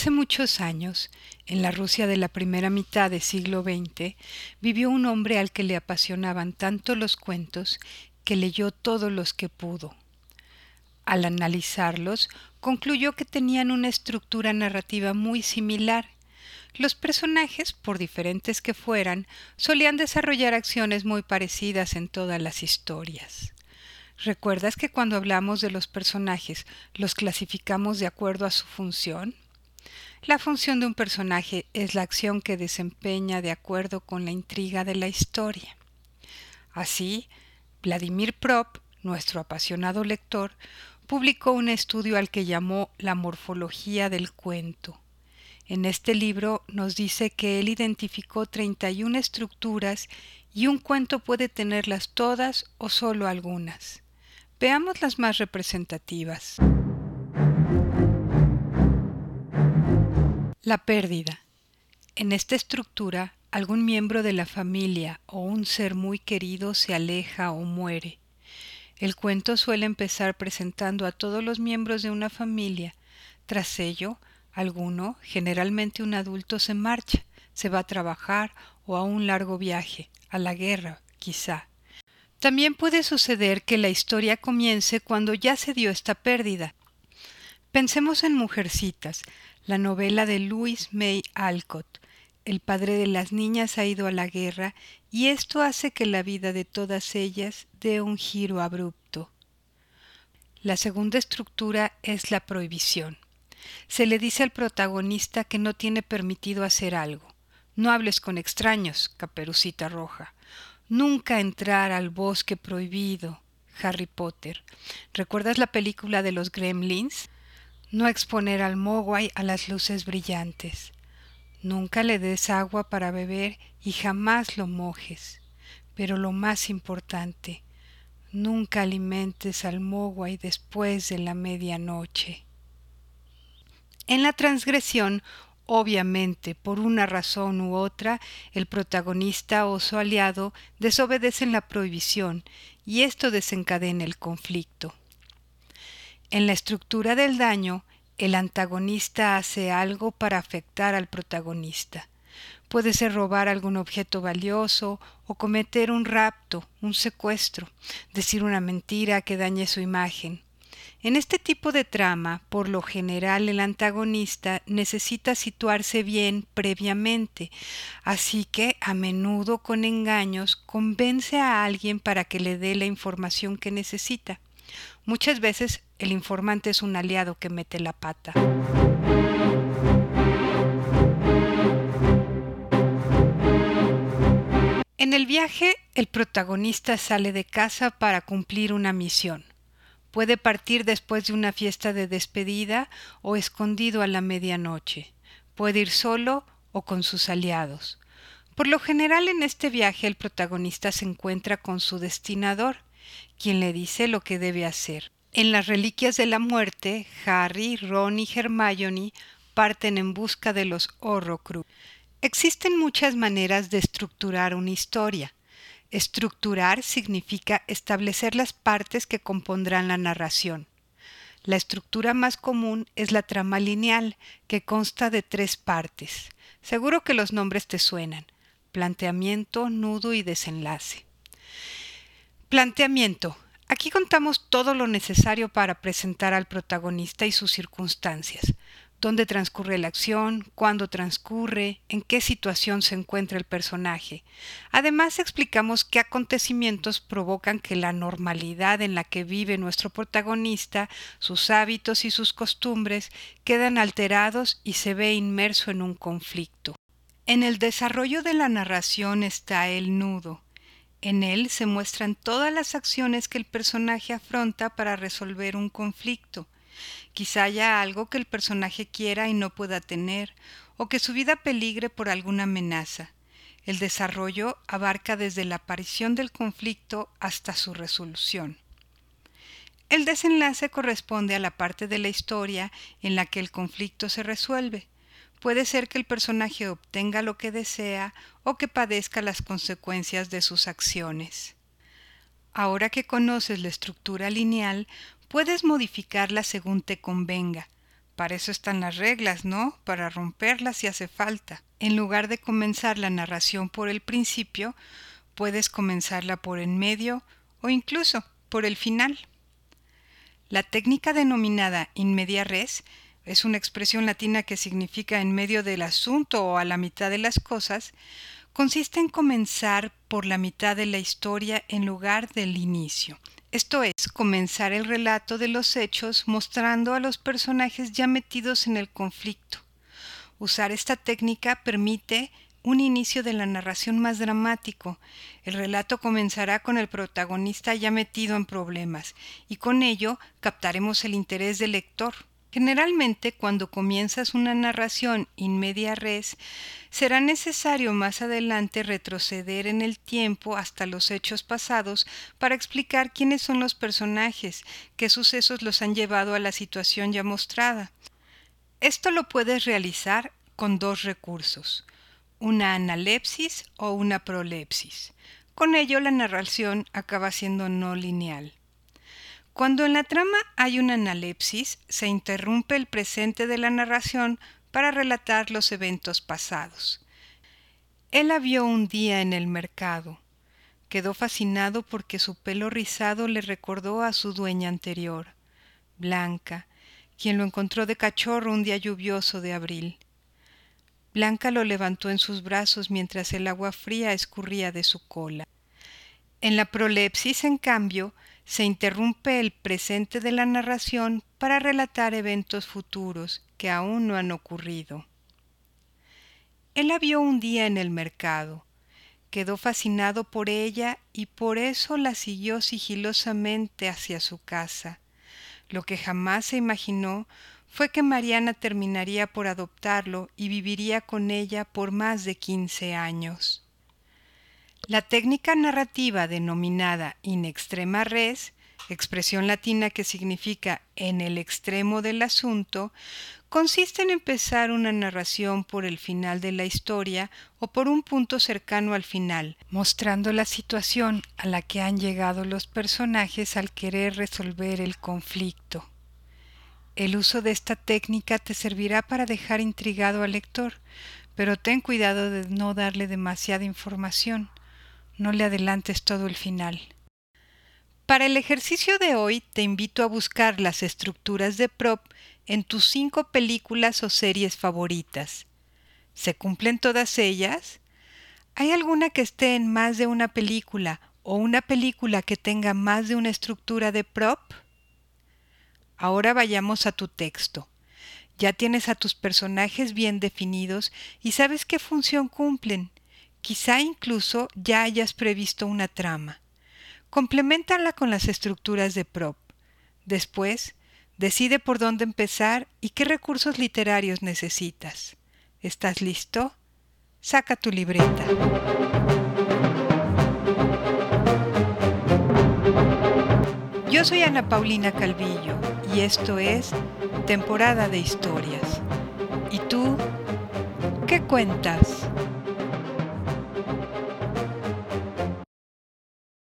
Hace muchos años, en la Rusia de la primera mitad del siglo XX, vivió un hombre al que le apasionaban tanto los cuentos que leyó todos los que pudo. Al analizarlos, concluyó que tenían una estructura narrativa muy similar. Los personajes, por diferentes que fueran, solían desarrollar acciones muy parecidas en todas las historias. ¿Recuerdas que cuando hablamos de los personajes los clasificamos de acuerdo a su función? La función de un personaje es la acción que desempeña de acuerdo con la intriga de la historia. Así, Vladimir Prop, nuestro apasionado lector, publicó un estudio al que llamó La morfología del cuento. En este libro nos dice que él identificó 31 estructuras y un cuento puede tenerlas todas o solo algunas. Veamos las más representativas. La pérdida. En esta estructura, algún miembro de la familia o un ser muy querido se aleja o muere. El cuento suele empezar presentando a todos los miembros de una familia. Tras ello, alguno, generalmente un adulto, se marcha, se va a trabajar o a un largo viaje, a la guerra, quizá. También puede suceder que la historia comience cuando ya se dio esta pérdida. Pensemos en Mujercitas, la novela de Louis May Alcott. El padre de las niñas ha ido a la guerra y esto hace que la vida de todas ellas dé un giro abrupto. La segunda estructura es la prohibición. Se le dice al protagonista que no tiene permitido hacer algo. No hables con extraños, caperucita roja. Nunca entrar al bosque prohibido, Harry Potter. ¿Recuerdas la película de los Gremlins? No exponer al mogwai a las luces brillantes. Nunca le des agua para beber y jamás lo mojes. Pero lo más importante, nunca alimentes al mogwai después de la medianoche. En la transgresión, obviamente, por una razón u otra, el protagonista o su aliado desobedecen la prohibición y esto desencadena el conflicto. En la estructura del daño, el antagonista hace algo para afectar al protagonista. Puede ser robar algún objeto valioso o cometer un rapto, un secuestro, decir una mentira que dañe su imagen. En este tipo de trama, por lo general el antagonista necesita situarse bien previamente, así que a menudo con engaños convence a alguien para que le dé la información que necesita. Muchas veces el informante es un aliado que mete la pata. En el viaje, el protagonista sale de casa para cumplir una misión. Puede partir después de una fiesta de despedida o escondido a la medianoche. Puede ir solo o con sus aliados. Por lo general en este viaje el protagonista se encuentra con su destinador, quien le dice lo que debe hacer. En las Reliquias de la Muerte, Harry, Ron y Hermione parten en busca de los Horrocrux. Existen muchas maneras de estructurar una historia. Estructurar significa establecer las partes que compondrán la narración. La estructura más común es la trama lineal, que consta de tres partes. Seguro que los nombres te suenan. Planteamiento, nudo y desenlace. Planteamiento. Aquí contamos todo lo necesario para presentar al protagonista y sus circunstancias. Dónde transcurre la acción, cuándo transcurre, en qué situación se encuentra el personaje. Además explicamos qué acontecimientos provocan que la normalidad en la que vive nuestro protagonista, sus hábitos y sus costumbres quedan alterados y se ve inmerso en un conflicto. En el desarrollo de la narración está el nudo, en él se muestran todas las acciones que el personaje afronta para resolver un conflicto. Quizá haya algo que el personaje quiera y no pueda tener, o que su vida peligre por alguna amenaza. El desarrollo abarca desde la aparición del conflicto hasta su resolución. El desenlace corresponde a la parte de la historia en la que el conflicto se resuelve. Puede ser que el personaje obtenga lo que desea o que padezca las consecuencias de sus acciones. Ahora que conoces la estructura lineal, puedes modificarla según te convenga. Para eso están las reglas, ¿no? Para romperlas si hace falta. En lugar de comenzar la narración por el principio, puedes comenzarla por en medio o incluso por el final. La técnica denominada in media res es una expresión latina que significa en medio del asunto o a la mitad de las cosas, consiste en comenzar por la mitad de la historia en lugar del inicio. Esto es, comenzar el relato de los hechos mostrando a los personajes ya metidos en el conflicto. Usar esta técnica permite un inicio de la narración más dramático. El relato comenzará con el protagonista ya metido en problemas, y con ello captaremos el interés del lector. Generalmente, cuando comienzas una narración in media res, será necesario más adelante retroceder en el tiempo hasta los hechos pasados para explicar quiénes son los personajes, qué sucesos los han llevado a la situación ya mostrada. Esto lo puedes realizar con dos recursos, una analepsis o una prolepsis. Con ello la narración acaba siendo no lineal. Cuando en la trama hay una analepsis, se interrumpe el presente de la narración para relatar los eventos pasados. Él la vio un día en el mercado. Quedó fascinado porque su pelo rizado le recordó a su dueña anterior, Blanca, quien lo encontró de cachorro un día lluvioso de abril. Blanca lo levantó en sus brazos mientras el agua fría escurría de su cola. En la prolepsis, en cambio, se interrumpe el presente de la narración para relatar eventos futuros que aún no han ocurrido. Él la vio un día en el mercado, quedó fascinado por ella y por eso la siguió sigilosamente hacia su casa. Lo que jamás se imaginó fue que Mariana terminaría por adoptarlo y viviría con ella por más de quince años. La técnica narrativa denominada in extrema res, expresión latina que significa en el extremo del asunto, consiste en empezar una narración por el final de la historia o por un punto cercano al final, mostrando la situación a la que han llegado los personajes al querer resolver el conflicto. El uso de esta técnica te servirá para dejar intrigado al lector, pero ten cuidado de no darle demasiada información no le adelantes todo el final. Para el ejercicio de hoy te invito a buscar las estructuras de prop en tus cinco películas o series favoritas. ¿Se cumplen todas ellas? ¿Hay alguna que esté en más de una película o una película que tenga más de una estructura de prop? Ahora vayamos a tu texto. Ya tienes a tus personajes bien definidos y sabes qué función cumplen. Quizá incluso ya hayas previsto una trama. Complementala con las estructuras de prop. Después, decide por dónde empezar y qué recursos literarios necesitas. ¿Estás listo? Saca tu libreta. Yo soy Ana Paulina Calvillo y esto es Temporada de Historias. ¿Y tú qué cuentas?